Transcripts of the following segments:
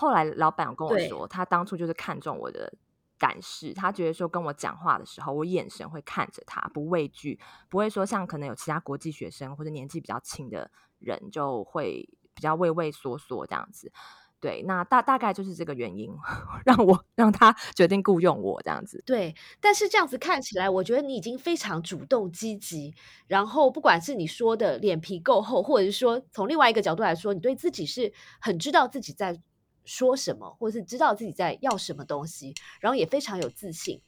后来老板有跟我说，他当初就是看中我的胆识，他觉得说跟我讲话的时候，我眼神会看着他，不畏惧，不会说像可能有其他国际学生或者年纪比较轻的人就会比较畏畏缩缩这样子。对，那大大概就是这个原因，让我让他决定雇佣我这样子。对，但是这样子看起来，我觉得你已经非常主动积极。然后，不管是你说的脸皮够厚，或者是说从另外一个角度来说，你对自己是很知道自己在说什么，或者是知道自己在要什么东西，然后也非常有自信。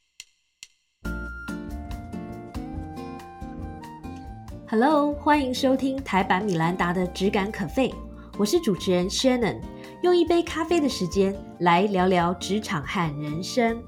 Hello，欢迎收听台版米兰达的《只感可废》，我是主持人 Shannon，用一杯咖啡的时间来聊聊职场和人生。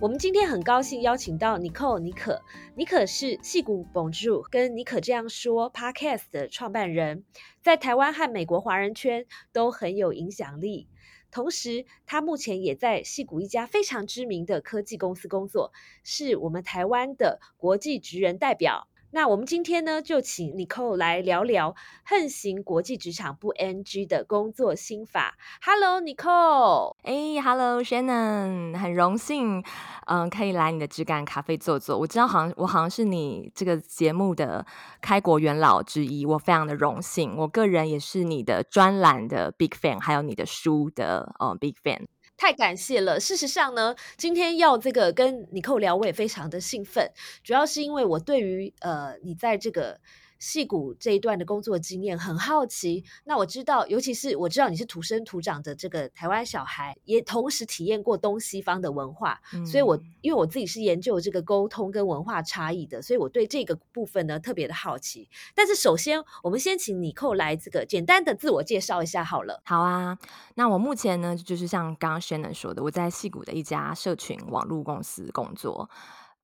我们今天很高兴邀请到 Nicole 尼可，尼可是戏骨 Bonjour 跟尼可这样说 Podcast 的创办人，在台湾和美国华人圈都很有影响力。同时，他目前也在戏谷一家非常知名的科技公司工作，是我们台湾的国际职人代表。那我们今天呢，就请 Nicole 来聊聊横行国际职场不 NG 的工作心法。Hello，Nicole。哎，Hello，Shannon，很荣幸，嗯，可以来你的质感咖啡坐坐。我知道，好像我好像是你这个节目的开国元老之一，我非常的荣幸。我个人也是你的专栏的 big fan，还有你的书的嗯 big fan。太感谢了。事实上呢，今天要这个跟尼寇聊，我也非常的兴奋，主要是因为我对于呃你在这个。戏骨这一段的工作经验很好奇，那我知道，尤其是我知道你是土生土长的这个台湾小孩，也同时体验过东西方的文化，所以我因为我自己是研究这个沟通跟文化差异的，所以我对这个部分呢特别的好奇。但是首先，我们先请你寇来这个简单的自我介绍一下好了。好啊，那我目前呢就是像刚刚 Shannon 说的，我在戏骨的一家社群网络公司工作。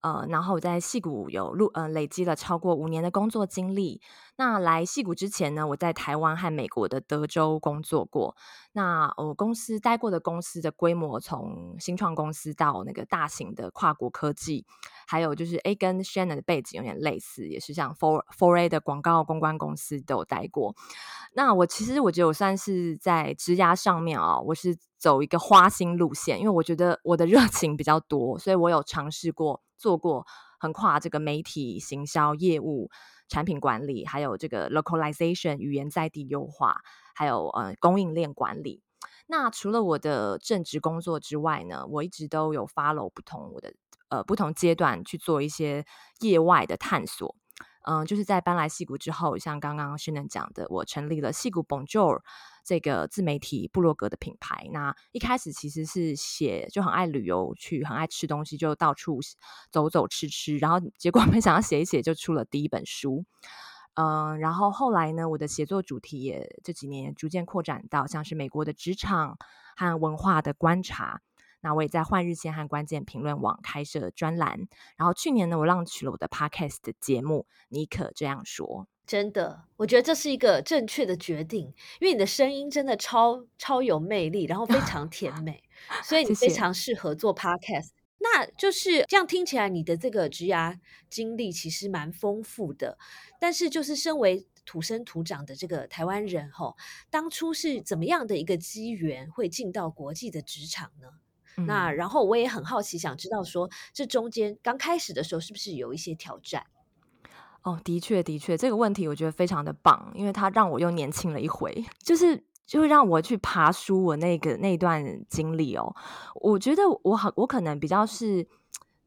呃，然后我在戏谷有录呃累积了超过五年的工作经历。那来戏谷之前呢，我在台湾和美国的德州工作过。那我公司待过的公司的规模，从新创公司到那个大型的跨国科技，还有就是 A 跟 Shannon 的背景有点类似，也是像 Four Four A 的广告公关公司都有待过。那我其实我觉得我算是在职涯上面啊，我是走一个花心路线，因为我觉得我的热情比较多，所以我有尝试过。做过横跨这个媒体、行销、业务、产品管理，还有这个 localization 语言在地优化，还有呃供应链管理。那除了我的正职工作之外呢，我一直都有 follow 不同我的呃不同阶段去做一些业外的探索。嗯，就是在搬来戏谷之后，像刚刚轩能讲的，我成立了戏谷 Bonjour 这个自媒体部落格的品牌。那一开始其实是写，就很爱旅游，去很爱吃东西，就到处走走吃吃。然后 结果没想到写一写就出了第一本书。嗯，然后后来呢，我的写作主题也这几年逐渐扩展到像是美国的职场和文化的观察。那我也在换日线和关键评论网开设专栏，然后去年呢，我浪取了我的 podcast 的节目，你可这样说，真的，我觉得这是一个正确的决定，因为你的声音真的超超有魅力，然后非常甜美，所以你非常适合做 podcast。那就是这样听起来，你的这个职涯经历其实蛮丰富的，但是就是身为土生土长的这个台湾人，吼，当初是怎么样的一个机缘会进到国际的职场呢？那然后我也很好奇，想知道说这中间刚开始的时候是不是有一些挑战？哦，的确，的确，这个问题我觉得非常的棒，因为它让我又年轻了一回，就是就会让我去爬书我那个那段经历哦。我觉得我很，我可能比较是。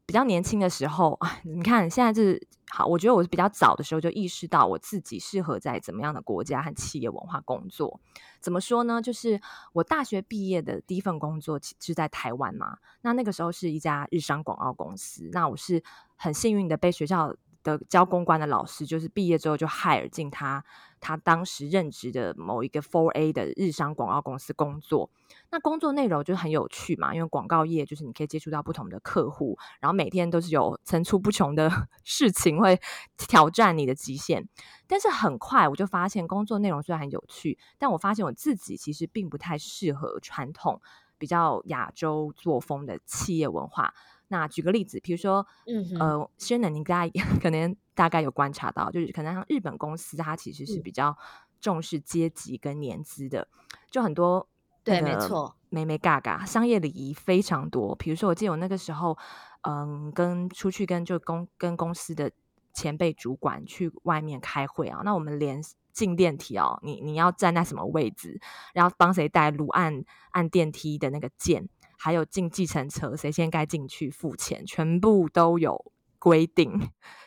比较年轻的时候啊，你看现在是好，我觉得我是比较早的时候就意识到我自己适合在怎么样的国家和企业文化工作。怎么说呢？就是我大学毕业的第一份工作是在台湾嘛，那那个时候是一家日商广告公司。那我是很幸运的被学校。的教公关的老师，就是毕业之后就 hire 进他他当时任职的某一个 Four A 的日商广告公司工作。那工作内容就很有趣嘛，因为广告业就是你可以接触到不同的客户，然后每天都是有层出不穷的 事情会挑战你的极限。但是很快我就发现，工作内容虽然很有趣，但我发现我自己其实并不太适合传统比较亚洲作风的企业文化。那举个例子，比如说，嗯呃，轩能，你大家 可能大概有观察到，就是可能像日本公司，它其实是比较重视阶级跟年资的，就很多对，没错，美美嘎嘎，商业礼仪非常多。比如说，我记得我那个时候，嗯，跟出去跟就公跟公司的前辈主管去外面开会啊，那我们连进电梯哦，你你要站在什么位置，然后帮谁带路，按按电梯的那个键，还有进计程车谁先该进去付钱，全部都有。规定，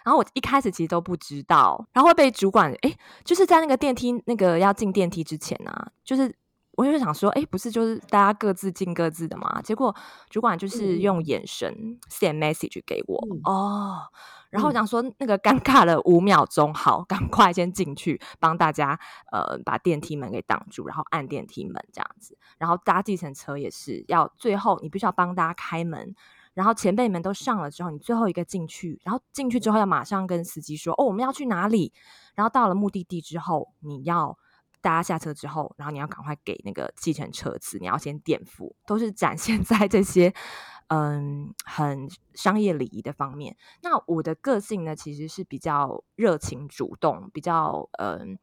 然后我一开始其实都不知道，然后被主管哎，就是在那个电梯那个要进电梯之前呢，就是我就想说，哎，不是就是大家各自进各自的嘛？结果主管就是用眼神 send message 给我哦，然后想说那个尴尬了五秒钟，好，赶快先进去帮大家呃把电梯门给挡住，然后按电梯门这样子，然后搭计程车也是要最后你必须要帮大家开门。然后前辈们都上了之后，你最后一个进去，然后进去之后要马上跟司机说：“哦，我们要去哪里？”然后到了目的地之后，你要大家下车之后，然后你要赶快给那个计程车资，你要先垫付，都是展现 在这些嗯很商业礼仪的方面。那我的个性呢，其实是比较热情主动，比较嗯。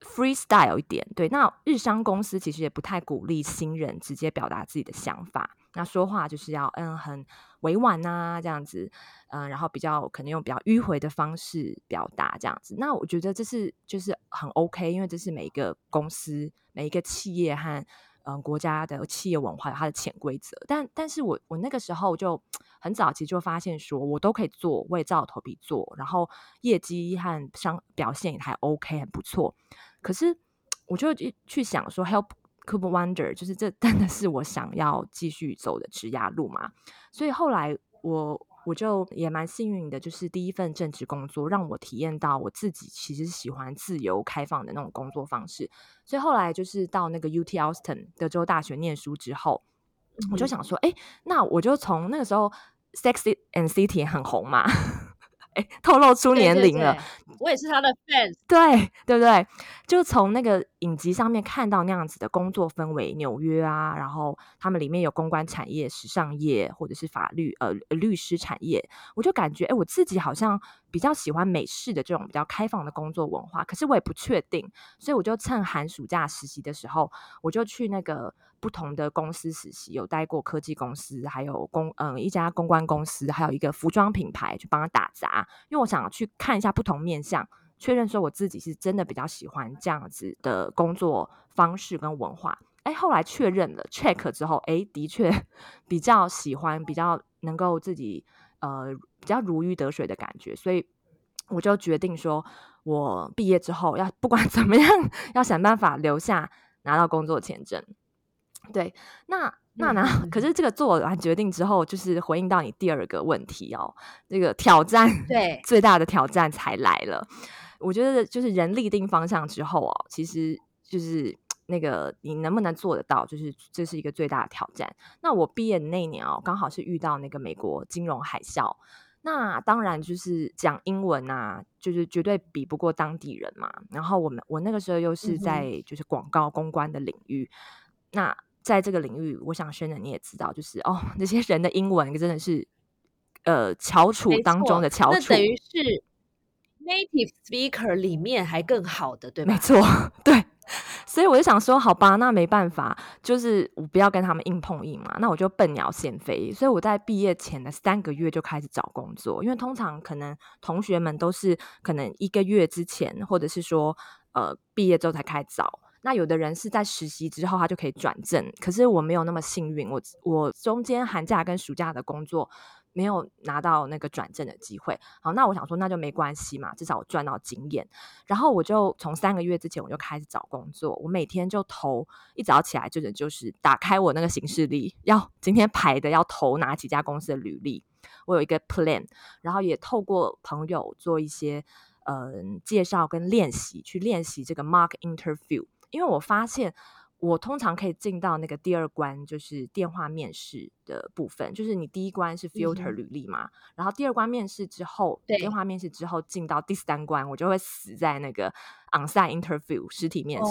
freestyle 一点，对，那日商公司其实也不太鼓励新人直接表达自己的想法，那说话就是要嗯很委婉啊这样子，嗯，然后比较可能用比较迂回的方式表达这样子，那我觉得这是就是很 OK，因为这是每一个公司每一个企业和嗯国家的企业文化有它的潜规则，但但是我我那个时候就很早期就发现说我都可以做，我也照头皮做，然后业绩和商表现也还 OK，很不错。可是，我就去想说，Help Cooper Wonder，就是这真的是我想要继续走的职涯路嘛？所以后来我我就也蛮幸运的，就是第一份正职工作让我体验到我自己其实喜欢自由开放的那种工作方式。所以后来就是到那个 UT Austin 德州大学念书之后，我就想说，哎，那我就从那个时候 Sexy and City 很红嘛。透露出年龄了，我也是他的 fans，对对不对？就从那个影集上面看到那样子的工作氛围，纽约啊，然后他们里面有公关产业、时尚业，或者是法律呃律师产业，我就感觉哎，我自己好像比较喜欢美式的这种比较开放的工作文化，可是我也不确定，所以我就趁寒暑假实习的时候，我就去那个。不同的公司实习，有待过科技公司，还有公嗯一家公关公司，还有一个服装品牌去帮他打杂，因为我想去看一下不同面向，确认说我自己是真的比较喜欢这样子的工作方式跟文化。哎，后来确认了 check 之后，哎，的确 比较喜欢，比较能够自己呃比较如鱼得水的感觉，所以我就决定说，我毕业之后要不管 怎么样，要想办法留下拿到工作签证。对，那那那，可是这个做完决定之后，就是回应到你第二个问题哦，这个挑战，对，最大的挑战才来了。我觉得就是人立定方向之后哦，其实就是那个你能不能做得到，就是这是一个最大的挑战。那我毕业的那年哦，刚好是遇到那个美国金融海啸，那当然就是讲英文啊，就是绝对比不过当地人嘛。然后我们我那个时候又是在就是广告公关的领域，那。在这个领域，我想轩的你也知道，就是哦，那些人的英文真的是呃翘楚当中的翘楚，等于是 native speaker 里面还更好的，对没错，对。所以我就想说，好吧，那没办法，就是我不要跟他们硬碰硬嘛，那我就笨鸟先飞。所以我在毕业前的三个月就开始找工作，因为通常可能同学们都是可能一个月之前，或者是说呃毕业之后才开始找。那有的人是在实习之后，他就可以转正，可是我没有那么幸运，我我中间寒假跟暑假的工作没有拿到那个转正的机会。好，那我想说那就没关系嘛，至少我赚到经验。然后我就从三个月之前我就开始找工作，我每天就投，一早起来就是就是打开我那个行事历，要今天排的要投哪几家公司的履历，我有一个 plan，然后也透过朋友做一些嗯介绍跟练习，去练习这个 mark interview。因为我发现，我通常可以进到那个第二关，就是电话面试的部分。就是你第一关是 filter 履历嘛，然后第二关面试之后，电话面试之后进到第三关，我就会死在那个 onsite interview 实体面试。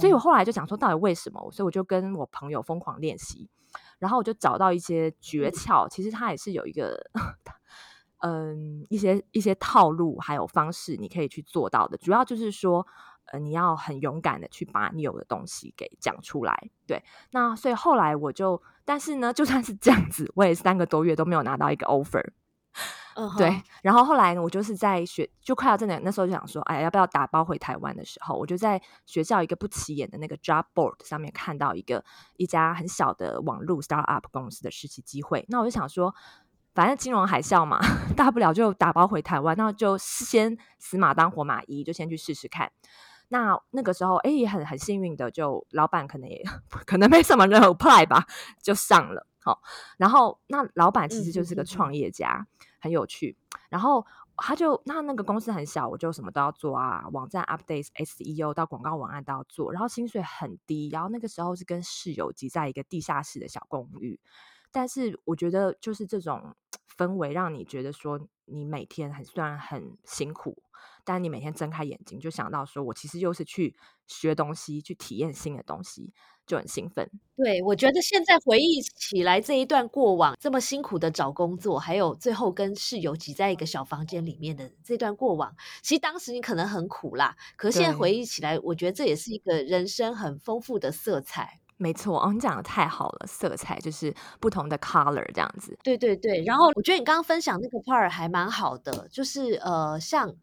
所以我后来就想说，到底为什么？所以我就跟我朋友疯狂练习，然后我就找到一些诀窍。其实它也是有一个，嗯，一些一些套路还有方式，你可以去做到的。主要就是说。呃，你要很勇敢的去把你有的东西给讲出来。对，那所以后来我就，但是呢，就算是这样子，我也三个多月都没有拿到一个 offer。嗯，对。然后后来呢，我就是在学，就快要真的那时候就想说，哎，要不要打包回台湾的时候，我就在学校一个不起眼的那个 job board 上面看到一个一家很小的网络 startup 公司的实习机会。那我就想说。反正金融海啸嘛，大不了就打包回台湾，那就先死马当活马医，就先去试试看。那那个时候，哎，也很很幸运的，就老板可能也 可能没什么人 apply 吧，就上了。好，然后那老板其实就是个创业家，很有趣。然后他就那那个公司很小，我就什么都要做啊，网站 update、SEO 到广告文案都要做，然后薪水很低。然后那个时候是跟室友挤在一个地下室的小公寓。但是我觉得，就是这种氛围，让你觉得说，你每天很虽然很辛苦，但你每天睁开眼睛就想到说，我其实又是去学东西，去体验新的东西，就很兴奋。对，我觉得现在回忆起来这一段过往，这么辛苦的找工作，还有最后跟室友挤在一个小房间里面的这段过往，其实当时你可能很苦啦，可是现在回忆起来，我觉得这也是一个人生很丰富的色彩。没错哦，你讲的太好了，色彩就是不同的 color 这样子。对对对，然后我觉得你刚刚分享那个 part 还蛮好的，就是呃，像，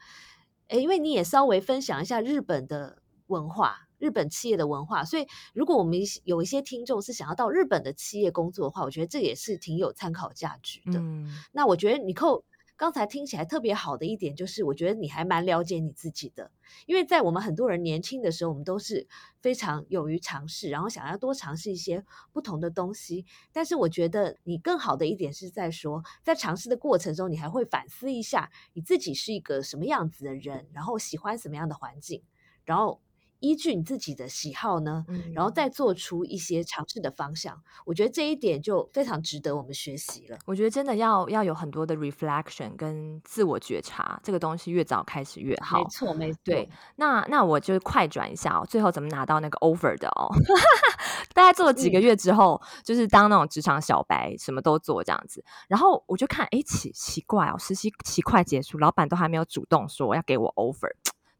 诶，因为你也稍微分享一下日本的文化，日本企业的文化，所以如果我们有一些听众是想要到日本的企业工作的话，我觉得这也是挺有参考价值的。嗯，那我觉得你扣。刚才听起来特别好的一点，就是我觉得你还蛮了解你自己的，因为在我们很多人年轻的时候，我们都是非常勇于尝试，然后想要多尝试一些不同的东西。但是我觉得你更好的一点是在说，在尝试的过程中，你还会反思一下你自己是一个什么样子的人，然后喜欢什么样的环境，然后。依据你自己的喜好呢，然后再做出一些尝试的方向，我觉得这一点就非常值得我们学习了。我觉得真的要要有很多的 reflection 跟自我觉察，这个东西越早开始越好。没错，没错。对，那那我就快转一下哦，最后怎么拿到那个 offer 的哦？大概做了几个月之后，就是当那种职场小白，什么都做这样子。然后我就看，哎，奇奇怪哦，实习期快结束，老板都还没有主动说要给我 offer。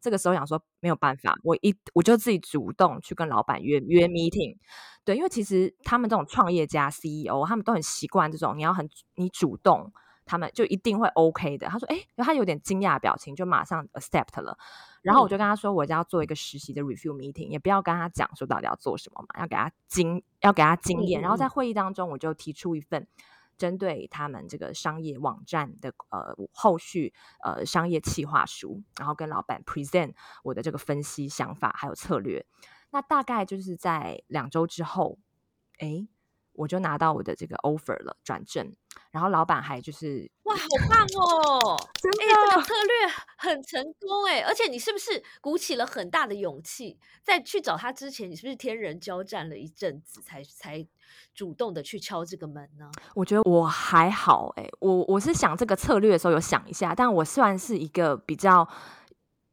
这个时候想说没有办法，我一我就自己主动去跟老板约约 meeting，对，因为其实他们这种创业家 CEO，他们都很习惯这种你要很你主动，他们就一定会 OK 的。他说，哎，他有点惊讶表情，就马上 accept 了。然后我就跟他说，我要做一个实习的 review meeting，也不要跟他讲说到底要做什么嘛，要给他经要给他经验。然后在会议当中，我就提出一份。针对他们这个商业网站的呃后续呃商业企划书，然后跟老板 present 我的这个分析想法还有策略，那大概就是在两周之后，哎。我就拿到我的这个 offer 了，转正，然后老板还就是哇，好棒哦！真的，这个策略很成功哎，而且你是不是鼓起了很大的勇气，在去找他之前，你是不是天人交战了一阵子，才才主动的去敲这个门呢？我觉得我还好哎，我我是想这个策略的时候有想一下，但我算是一个比较。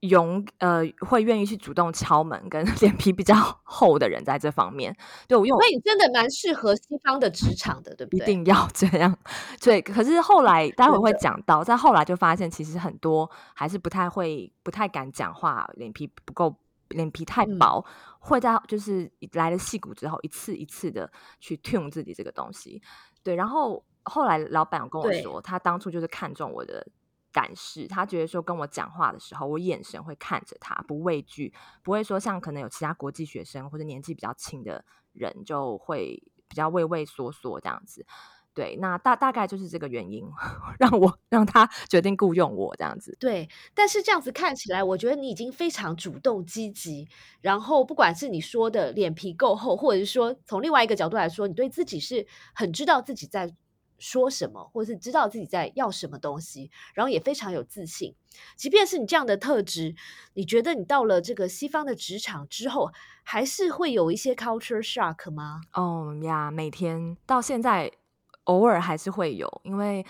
勇呃，会愿意去主动敲门，跟 脸皮比较厚的人，在这方面，对我用，所以你真的蛮适合西方的职场的，对不对？一定要 这样，对。可是后来，待会会讲到，在后来就发现，其实很多还是不太会，不太敢讲话，脸皮不够，脸皮太薄，会在就是来了戏骨之后，一次一次的去 tune 自己这个东西，对。然后后来老板跟我说，他当初就是看中我的。但是，他觉得说跟我讲话的时候，我眼神会看着他，不畏惧，不会说像可能有其他国际学生或者年纪比较轻的人就会比较畏畏缩缩这样子。对，那大大概就是这个原因，让我让他决定雇佣我这样子。对，但是这样子看起来，我觉得你已经非常主动积极，然后不管是你说的脸皮够厚，或者是说从另外一个角度来说，你对自己是很知道自己在。说什么，或是知道自己在要什么东西，然后也非常有自信。即便是你这样的特质，你觉得你到了这个西方的职场之后，还是会有一些 culture shock 吗？哦呀，每天到现在，偶尔还是会有，因为。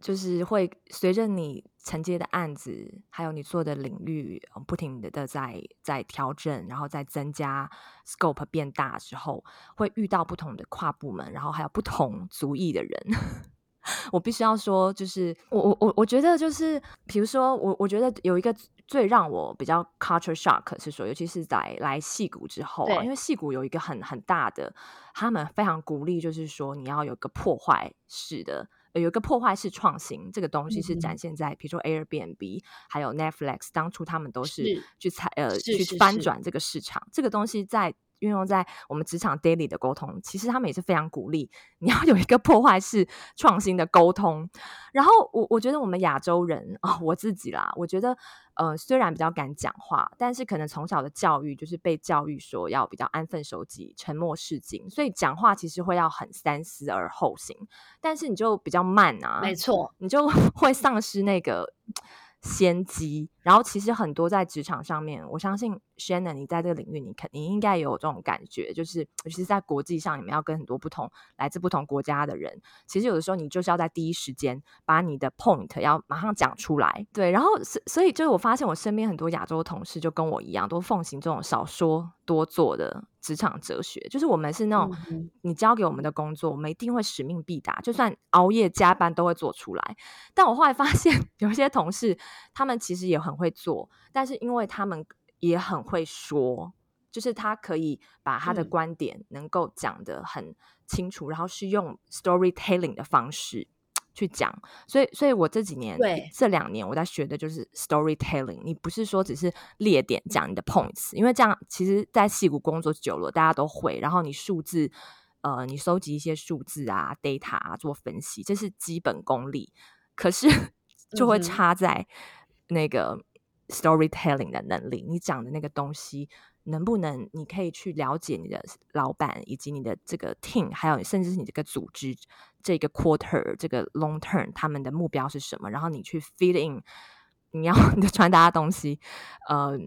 就是会随着你承接的案子，还有你做的领域，不停的在在调整，然后再增加 scope 变大之后，会遇到不同的跨部门，然后还有不同族裔的人。我必须要说，就是我我我我觉得就是，比如说我我觉得有一个最让我比较 culture shock 是说，尤其是在来戏谷之后啊，因为戏谷有一个很很大的，他们非常鼓励，就是说你要有个破坏式的，有一个破坏式创新，这个东西是展现在比如说 Airbnb 还有 Netflix，当初他们都是去采呃去翻转这个市场，这个东西在。运用在我们职场 daily 的沟通，其实他们也是非常鼓励你要有一个破坏式创新的沟通。然后我我觉得我们亚洲人啊，我自己啦，我觉得呃虽然比较敢讲话，但是可能从小的教育就是被教育说要比较安分守己、沉默是金，所以讲话其实会要很三思而后行。但是你就比较慢啊，没错，你就 会丧失那个。先机，然后其实很多在职场上面，我相信 Shannon，你在这个领域，你肯你应该有这种感觉，就是尤其是在国际上，你们要跟很多不同来自不同国家的人，其实有的时候你就是要在第一时间把你的 point 要马上讲出来，对，然后所所以就是我发现我身边很多亚洲同事就跟我一样，都奉行这种少说多做的。职场哲学就是我们是那种，你交给我们的工作，我们一定会使命必达，就算熬夜加班都会做出来。但我后来发现，有些同事他们其实也很会做，但是因为他们也很会说，就是他可以把他的观点能够讲得很清楚，然后是用 storytelling 的方式。去讲，所以，所以我这几年，对这两年我在学的就是 storytelling。你不是说只是列点讲你的 points，因为这样其实，在戏骨工作久了，大家都会。然后你数字，呃，你收集一些数字啊，data 啊，做分析，这是基本功力。可是 就会差在那个 storytelling 的能力，你讲的那个东西。能不能你可以去了解你的老板以及你的这个 team，还有甚至是你这个组织这个 quarter 这个 long term 他们的目标是什么？然后你去 feed in 你要你的传达的东西，呃，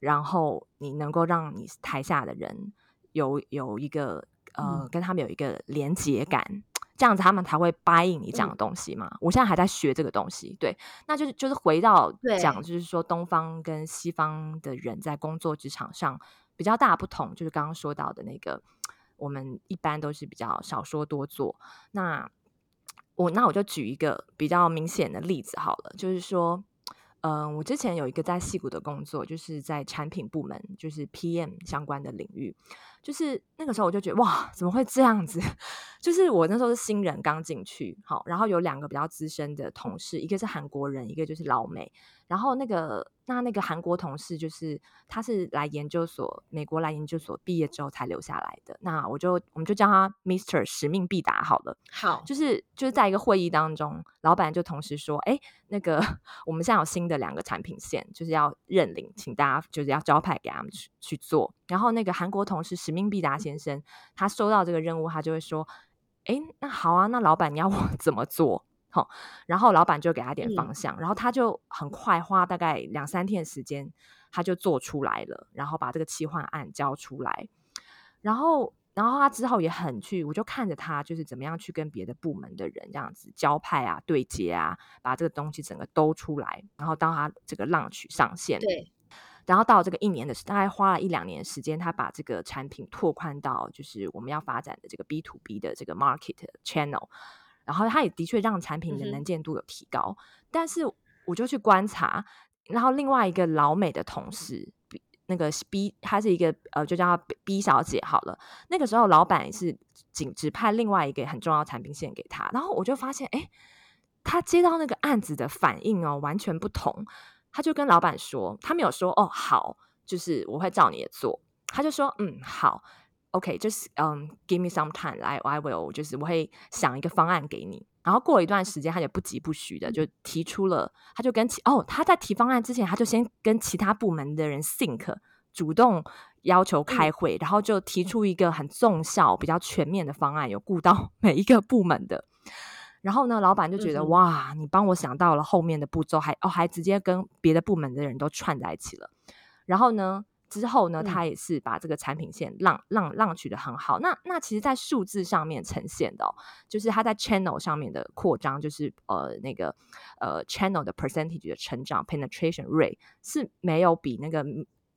然后你能够让你台下的人有有一个呃跟他们有一个连接感。这样子他们才会答应你讲的东西嘛？我现在还在学这个东西，对，那就是就是回到讲，就是说东方跟西方的人在工作职场上比较大不同，就是刚刚说到的那个，我们一般都是比较少说多做。那我那我就举一个比较明显的例子好了，就是说。嗯，我之前有一个在戏谷的工作，就是在产品部门，就是 PM 相关的领域。就是那个时候，我就觉得哇，怎么会这样子？就是我那时候是新人刚进去，好，然后有两个比较资深的同事，一个是韩国人，一个就是老美。然后那个那那个韩国同事，就是他是来研究所，美国来研究所毕业之后才留下来的。那我就我们就叫他 Mister 使命必达好了。好，就是就是在一个会议当中，老板就同时说：“哎，那个 我们现在有新的两个产品线，就是要认领，请大家就是要招派给他们去去做。”然后那个韩国同事使命必达先生，他收到这个任务，他就会说：“哎，那好啊，那老板你要我 怎么做？”好，然后老板就给他点方。向，然后他就很快花大概两三天的时间，他就做出来了，然后把这个期换案交出来，然后，然后他之后也很去，我就看着他就是怎么样去跟别的部门的人这样子交派啊、对接啊，把这个东西整个都出来，然后到他这个浪曲上线，对，然后到这个一年的大概花了一两年时间，他把这个产品拓宽到就是我们要发展的这个 B to B 的这个 market channel。然后他也的确让产品的能见度有提高，但是我就去观察，然后另外一个老美的同事那个 B，她是一个呃，就叫她 B 小姐好了。那个时候老板是仅只派另外一个很重要产品线给他，然后我就发现，哎，他接到那个案子的反应哦，完全不同。他就跟老板说，他没有说哦好，就是我会照你的做，他就说嗯好。OK，就是嗯，Give me some time，I I will，就是我会想一个方案给你。然后过了一段时间，他也不急不徐的就提出了，他就跟其哦，他在提方案之前，他就先跟其他部门的人 think，主动要求开会，然后就提出一个很重效、比较全面的方案，有顾到 每一个部门的。然后呢，老板就觉得哇，你帮我想到了后面的步骤，还哦还直接跟别的部门的人都串在一起了。然后呢？之后呢，他也是把这个产品线浪浪浪取的很好。那那其实，在数字上面呈现的，就是他在 channel 上面的扩张，就是呃那个呃 channel 的 percentage 的成长 penetration rate 是没有比那个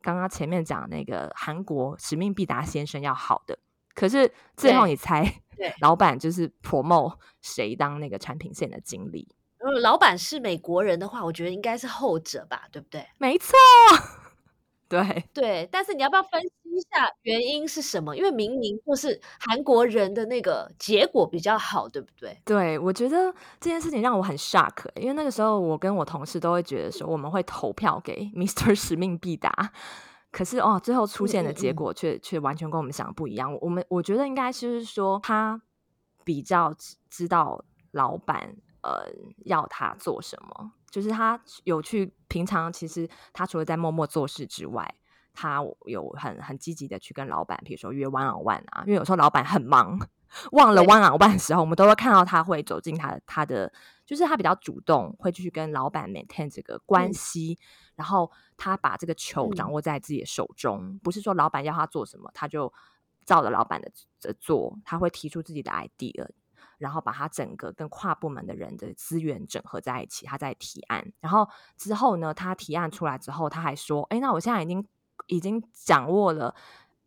刚刚前面讲那个韩国使命必达先生要好的。可是最后你猜，老板就是 promote 谁当那个产品线的经理？如果老板是美国人的话，我觉得应该是后者吧，对不对？没错。对 对，但是你要不要分析一下原因是什么？因为明明就是韩国人的那个结果比较好，对不对？对，我觉得这件事情让我很 shock，因为那个时候我跟我同事都会觉得说我们会投票给 Mr. 使命必达，可是哦，最后出现的结果却却完全跟我们想的不一样。我们我觉得应该是说他比较知道老板呃要他做什么。就是他有去平常，其实他除了在默默做事之外，他有很很积极的去跟老板，比如说约 one on one 啊。因为有时候老板很忙，忘了 one on one 的时候，我们都会看到他会走进他他的，就是他比较主动，会去跟老板 maintain 这个关系。然后他把这个球掌握在自己的手中，不是说老板要他做什么，他就照着老板的做，他会提出自己的 idea。然后把他整个跟跨部门的人的资源整合在一起，他在提案。然后之后呢，他提案出来之后，他还说：“哎，那我现在已经已经掌握了，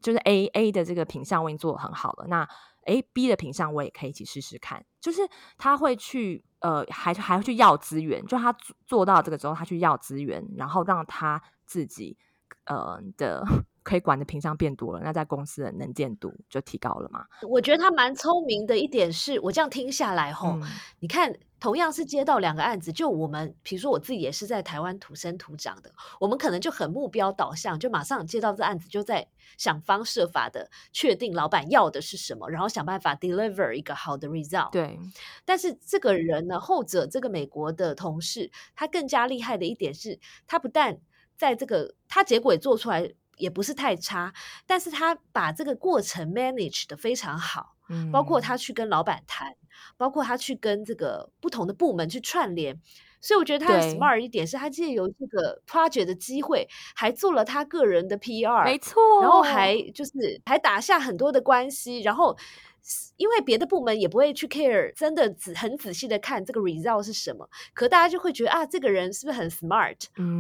就是 A A 的这个品相我已经做的很好了。那 A B 的品相我也可以一起试试看。”就是他会去呃，还还会去要资源。就他做到这个之后，他去要资源，然后让他自己呃的。可以管的屏障变多了，那在公司的能见度就提高了嘛？我觉得他蛮聪明的一点是，我这样听下来吼，你看，同样是接到两个案子，就我们，比如说我自己也是在台湾土生土长的，我们可能就很目标导向，就马上接到这案子，就在想方设法的确定老板要的是什么，然后想办法 deliver 一个好的 result。对，但是这个人呢，后者这个美国的同事，他更加厉害的一点是，他不但在这个他结果也做出来。也不是太差，但是他把这个过程 manage 的非常好，嗯，包括他去跟老板谈，包括他去跟这个不同的部门去串联，所以我觉得他 smart 一点是他借由这个 project 的机会，还做了他个人的 PR，没错，然后还就是还打下很多的关系，然后。因为别的部门也不会去 care，真的仔很仔细的看这个 result 是什么，可大家就会觉得啊，这个人是不是很 smart，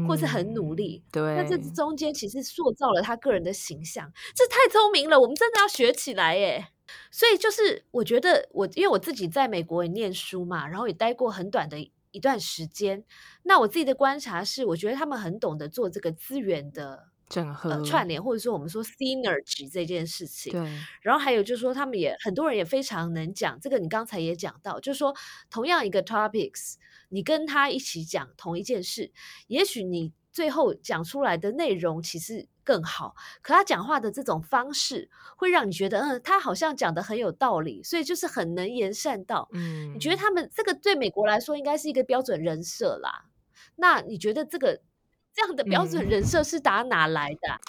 或是很努力？对，那这中间其实塑造了他个人的形象，这太聪明了，我们真的要学起来耶！所以就是我觉得我因为我自己在美国也念书嘛，然后也待过很短的一段时间，那我自己的观察是，我觉得他们很懂得做这个资源的。整合串联，或者说我们说 synergy 这件事情，对。然后还有就是说，他们也很多人也非常能讲这个。你刚才也讲到，就是说，同样一个 topics，你跟他一起讲同一件事，也许你最后讲出来的内容其实更好。可他讲话的这种方式，会让你觉得，嗯，他好像讲的很有道理，所以就是很能言善道。嗯，你觉得他们这个对美国来说应该是一个标准人设啦？那你觉得这个？这样的标准人设是打哪来的？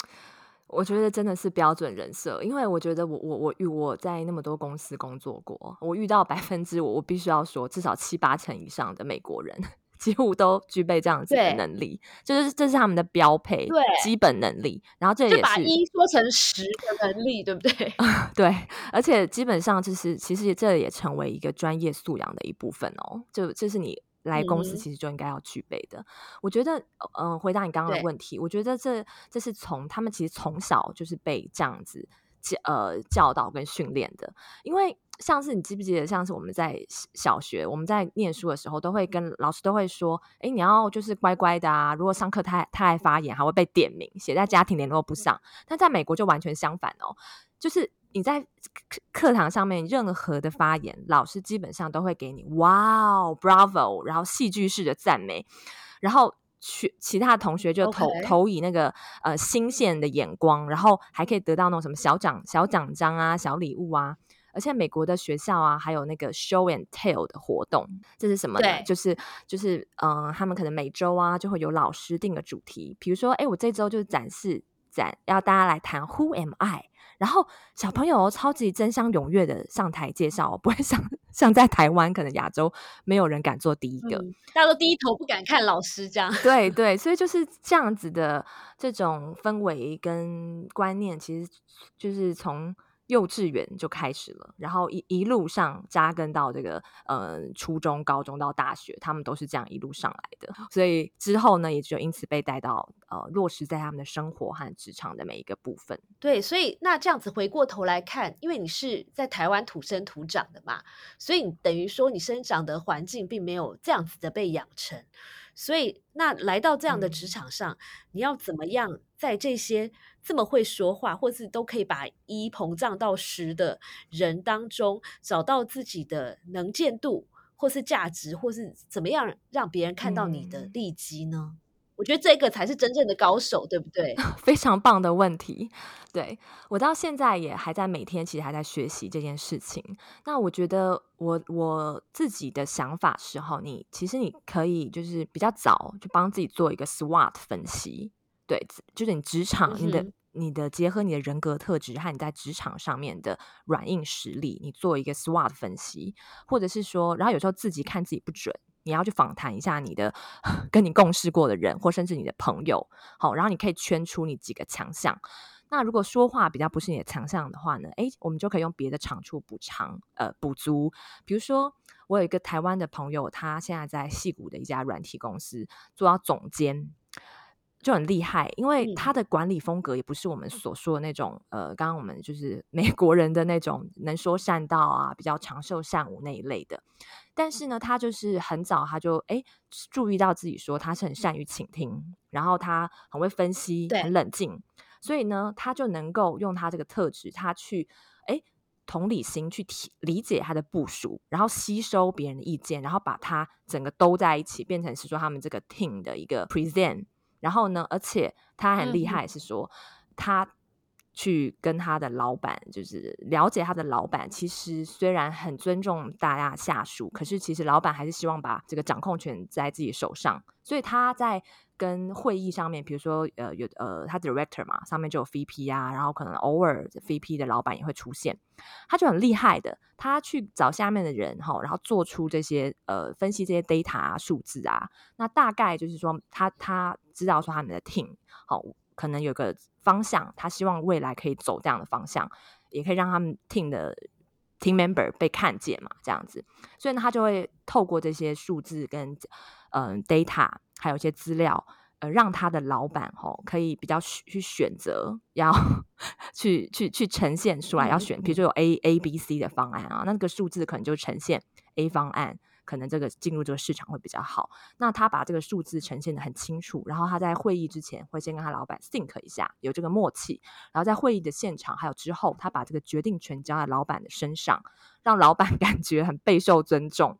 我觉得真的是标准人设，因为我觉得我我我遇我在那么多公司工作过，我遇到百分之我我必须要说至少七八成以上的美国人，几乎都具备这样子的能力，就是这是他们的标配，对基本能力。然后这也是把一说成十的能力，对不对？对，而且基本上就是其实这也成为一个专业素养的一部分哦，就这是你。来公司其实就应该要具备的。我觉得，嗯，回答你刚刚的问题，我觉得这这是从他们其实从小就是被这样子教呃教导跟训练的。因为像是你记不记得，像是我们在小学我们在念书的时候，都会跟老师都会说，哎，你要就是乖乖的啊。如果上课太太爱发言，还会被点名写在家庭联络簿上。但在美国就完全相反哦，就是。你在课课堂上面任何的发言，老师基本上都会给你哇哦，bravo，然后戏剧式的赞美，然后其其他同学就投投以那个呃新鲜的眼光，然后还可以得到那种什么小奖小奖章啊、小礼物啊。而且美国的学校啊，还有那个 show and tell 的活动，这是什么呢？就是就是嗯，他们可能每周啊就会有老师定个主题，比如说哎，我这周就是展示展，要大家来谈 Who am I？然后小朋友超级争相踊跃的上台介绍，不会像像在台湾，可能亚洲没有人敢做第一个，大家都低头不敢看老师这样。对对，所以就是这样子的这种氛围跟观念，其实就是从幼稚园就开始了，然后一一路上扎根到这个呃初中、高中到大学，他们都是这样一路上来的。所以之后呢，也就因此被带到呃落实在他们的生活和职场的每一个部分。对，所以那这样子回过头来看，因为你是在台湾土生土长的嘛，所以你等于说你生长的环境并没有这样子的被养成。所以，那来到这样的职场上，你要怎么样在这些这么会说话，或是都可以把一膨胀到十的人当中，找到自己的能见度，或是价值，或是怎么样让别人看到你的利基呢？我觉得这个才是真正的高手，对不对？非常棒的问题。对我到现在也还在每天，其实还在学习这件事情。那我觉得我我自己的想法是哈，你其实你可以就是比较早就帮自己做一个 SWOT 分析。对，就是你职场你的你的结合你的人格特质和你在职场上面的软硬实力，你做一个 SWOT 分析，或者是说，然后有时候自己看自己不准。你要去访谈一下你的 跟你共事过的人，或甚至你的朋友，好，然后你可以圈出你几个强项。那如果说话比较不是你的强项的话呢？诶，我们就可以用别的长处补偿，呃，补足。比如说，我有一个台湾的朋友，他现在在戏谷的一家软体公司做到总监。就很厉害，因为他的管理风格也不是我们所说的那种，呃，刚刚我们就是美 国人的那种能说善道啊，比较长寿善舞那一类的。但是呢，他就是很早他就哎注意到自己说他是很善于倾听，然后他很会分析，很冷静，所以呢，他就能够用他这个特质，他去哎同理心去理解他的部署，然后吸收别人的意见，然后把他整个兜在一起，变成是说他们这个 team 的一个 present。然后呢？而且他很厉害，是说他去跟他的老板，就是了解他的老板。其实虽然很尊重大家下属，可是其实老板还是希望把这个掌控权在自己手上。所以他在跟会议上面，比如说呃有呃他 director 嘛，上面就有 VP 啊，然后可能偶尔 VP 的老板也会出现，他就很厉害的，他去找下面的人哈，然后做出这些呃分析这些 data 数字啊，那大概就是说他他知道说他们的 team 好可能有个方向，他希望未来可以走这样的方向，也可以让他们 team 的 team member 被看见嘛，这样子，所以呢他就会透过这些数字跟嗯，data 还有一些资料，呃，让他的老板吼可以比较去选择，要去去去呈现出来，要选，比如说有 A A B C 的方案啊，那个数字可能就呈现 A 方案，可能这个进入这个市场会比较好。那他把这个数字呈现的很清楚，然后他在会议之前会先跟他老板 think 一下，有这个默契，然后在会议的现场还有之后，他把这个决定权交在老板的身上，让老板 感觉很备受尊重。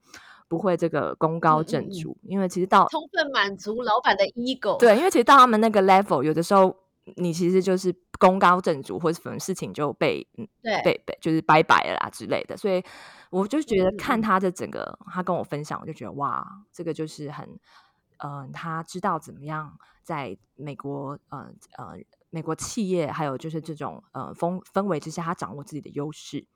不会这个功高震主，因为其实到充分满足老板的 ego。对，因为其实到他们那个 level，有的时候你其实就是功高震主，或者什么事情就被嗯被被就是拜拜了啦之类的。所以我就觉得看他的整个，他跟我分享，我就觉得哇，这个就是很嗯，他知道怎么样在美国呃呃美国企业还有就是这种呃风氛围之下，他掌握自己的优势。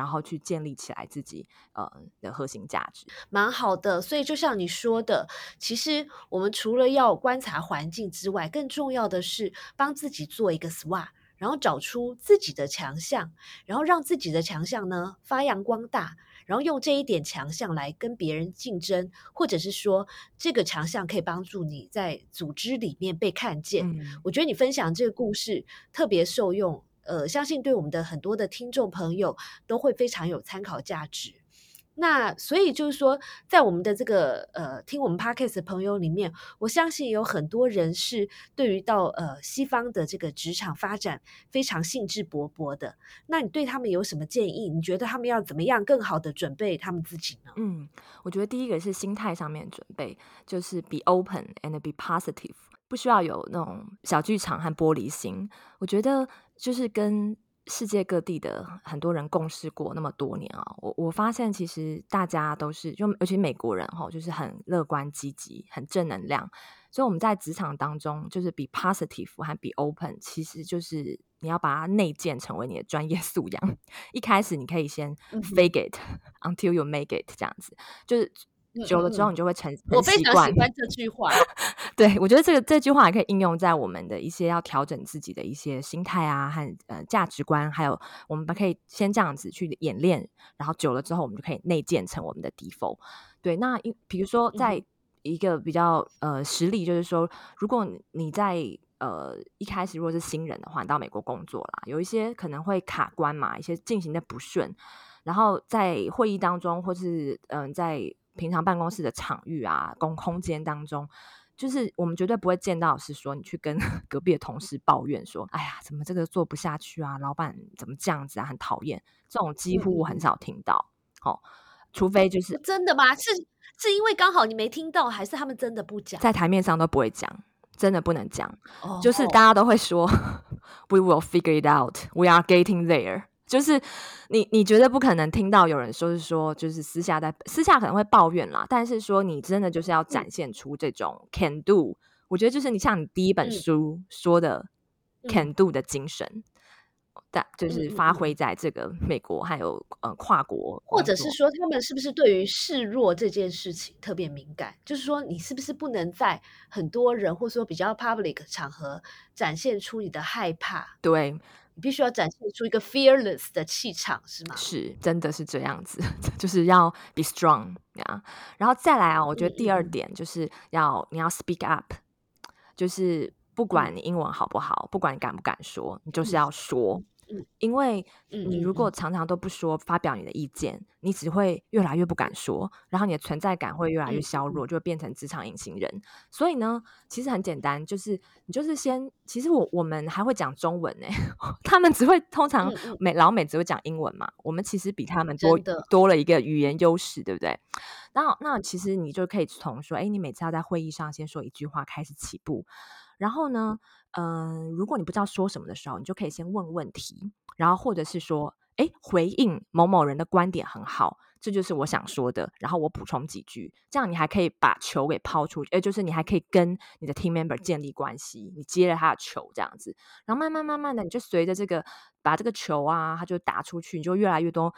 然后去建立起来自己呃的核心价值，蛮好的。所以就像你说的，其实我们除了要观察环境之外，更重要的是帮自己做一个 SWOT，然后找出自己的强项，然后让自己的强项呢发扬光大，然后用这一点强项来跟别人竞争，或者是说这个强项可以帮助你在组织里面被看见。我觉得你分享这个故事特别受用。呃，相信对我们的很多的听众朋友都会非常有参考价值。那所以就是说，在我们的这个呃听我们 podcast 的朋友里面，我相信有很多人是对于到呃西方的这个职场发展非常兴致勃勃的。那你对他们有什么建议？你觉得他们要怎么样更好的准备他们自己呢？嗯，我觉得第一个是心态上面准备，就是 be open and be positive。不需要有那种小剧场和玻璃心，我觉得就是跟世界各地的很多人共事过那么多年啊，我我发现其实大家都是，就尤其美国人哈，就是很乐观积极，很正能量。所以我们在职场当中，就是比 positive 和比 open，其实就是你要把它内建成为你的专业素养。一开始你可以先 fake it until you make it，这样子就是。久了之后，你就会成我非常喜欢这句话。对我觉得这个这句话也可以应用在我们的一些要调整自己的一些心态啊，和呃价值观，还有我们可以先这样子去演练，然后久了之后，我们就可以内建成我们的 default。对，那比如说在一个比较呃实例，就是说，如果你在呃一开始如果是新人的话，到美国工作啦，有一些可能会卡关嘛，一些进行的不顺，然后在会议当中，或是嗯在平常办公室的场域啊，公空间当中，就是我们绝对不会见到是说你去跟 隔壁的同事抱怨说，哎呀，怎么这个做不下去啊？老板怎么这样子啊？很讨厌，这种几乎我很少听到。好，除非就是真的吗？是是因为刚好你没听到，还是他们真的不讲？在台面上都不会讲，真的不能讲。就是大家都会说，We will figure it out. We are getting there. 就是你，你绝对不可能听到有人说是说，就是私下在私下可能会抱怨啦，但是说你真的就是要展现出这种 can do，我觉得就是你像你第一本书说的 can do 的精神，但就是发挥在这个美国还有呃跨国，或者是说他们是不是对于示弱这件事情特别敏感？就是说你是不是不能在很多人或者说比较 public 场合展现出你的害怕？对。必须要展现出一个 fearless 的气场，是吗？是，真的是这样子，就是要 be strong 呀。然后再来啊，我觉得第二点就是要你要 speak up，就是不管你英文好不好，不管你敢不敢说，你就是要说。因为你如果。常常都不说发表你的意见，你只会越来越不敢说，然后你的存在感会越来越削弱，就会变成职场隐形人。所以呢，其实很简单，就是你就是先，其实我我们还会讲中文呢，他们只会通常美老美只会讲英文嘛，我们其实比他们多多了一个语言优势，对不对？那那其实你就可以从说，哎，你每次要在会议上先说一句话开始起步，然后呢？嗯，如果你不知道说什么的时候，你就可以先问问题，然后或者是说，哎，回应某某人的观点很好，这就是我想说的，然后我补充几句，这样你还可以把球给抛出去，哎，就是你还可以跟你的 team member 建立关系，你接了他的球这样子，然后慢慢慢慢的，你就随着这个把这个球啊，他就打出去，你就越来越多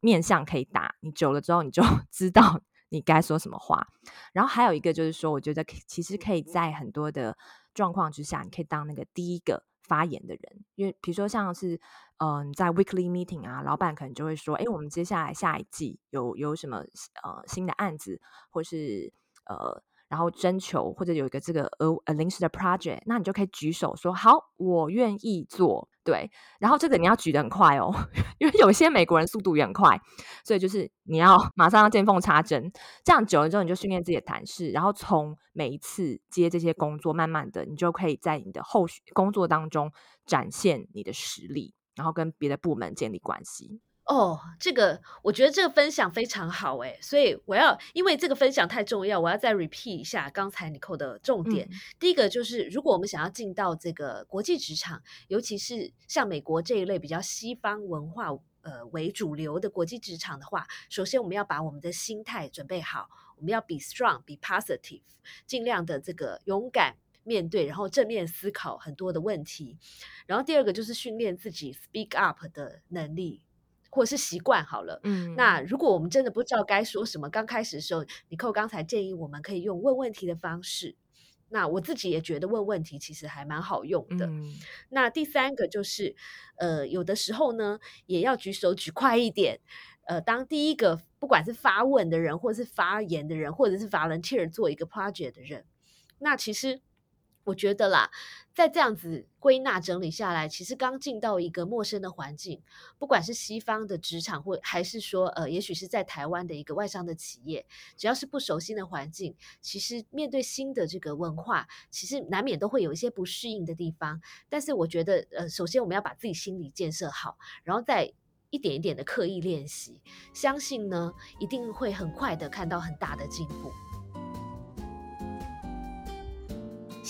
面向可以打，你久了之后，你就 知道你该说什么话。然后还有一个就是说，我觉得其实可以在很多的。状况之下，你可以当那个第一个发言的人，因为比如说像是，嗯，在 weekly meeting 啊，老板可能就会说，哎，我们接下来下一季有有什么呃新的案子，或是呃。然后征求或者有一个这个呃呃临时的 project，那你就可以举手说好，我愿意做。对，然后这个你要举得很快哦，因为有些美国人速度也很快，所以就是你要马上要见缝插针。这样久了之后，你就训练自己的弹式，然后从每一次接这些工作，慢慢的你就可以在你的后续工作当中展现你的实力，然后跟别的部门建立关系。哦，这个我觉得这个分享非常好诶，所以我要因为这个分享太重要，我要再 repeat 一下刚才你扣的重点。第一个就是，如果我们想要进到这个国际职场，尤其是像美国这一类比较西方文化呃为主流的国际职场的话，首先我们要把我们的心态准备好，我们要 be strong，be positive，尽量的这个勇敢面对，然后正面思考很多的问题。然后第二个就是训练自己 speak up 的能力。或者是习惯好了，嗯，那如果我们真的不知道该说什么，刚开始的时候，你扣刚才建议我们可以用问问题的方式。那我自己也觉得问问题其实还蛮好用的。那第三个就是，呃，有的时候呢，也要举手举快一点。呃，当第一个不管是发问的人，或者是发言的人，或者是 volunteer 做一个 project 的人，那其实。我觉得啦，在这样子归纳整理下来，其实刚进到一个陌生的环境，不管是西方的职场，或还是说呃，也许是在台湾的一个外商的企业，只要是不熟悉的环境，其实面对新的这个文化，其实难免都会有一些不适应的地方。但是我觉得，呃，首先我们要把自己心理建设好，然后再一点一点的刻意练习，相信呢，一定会很快的看到很大的进步。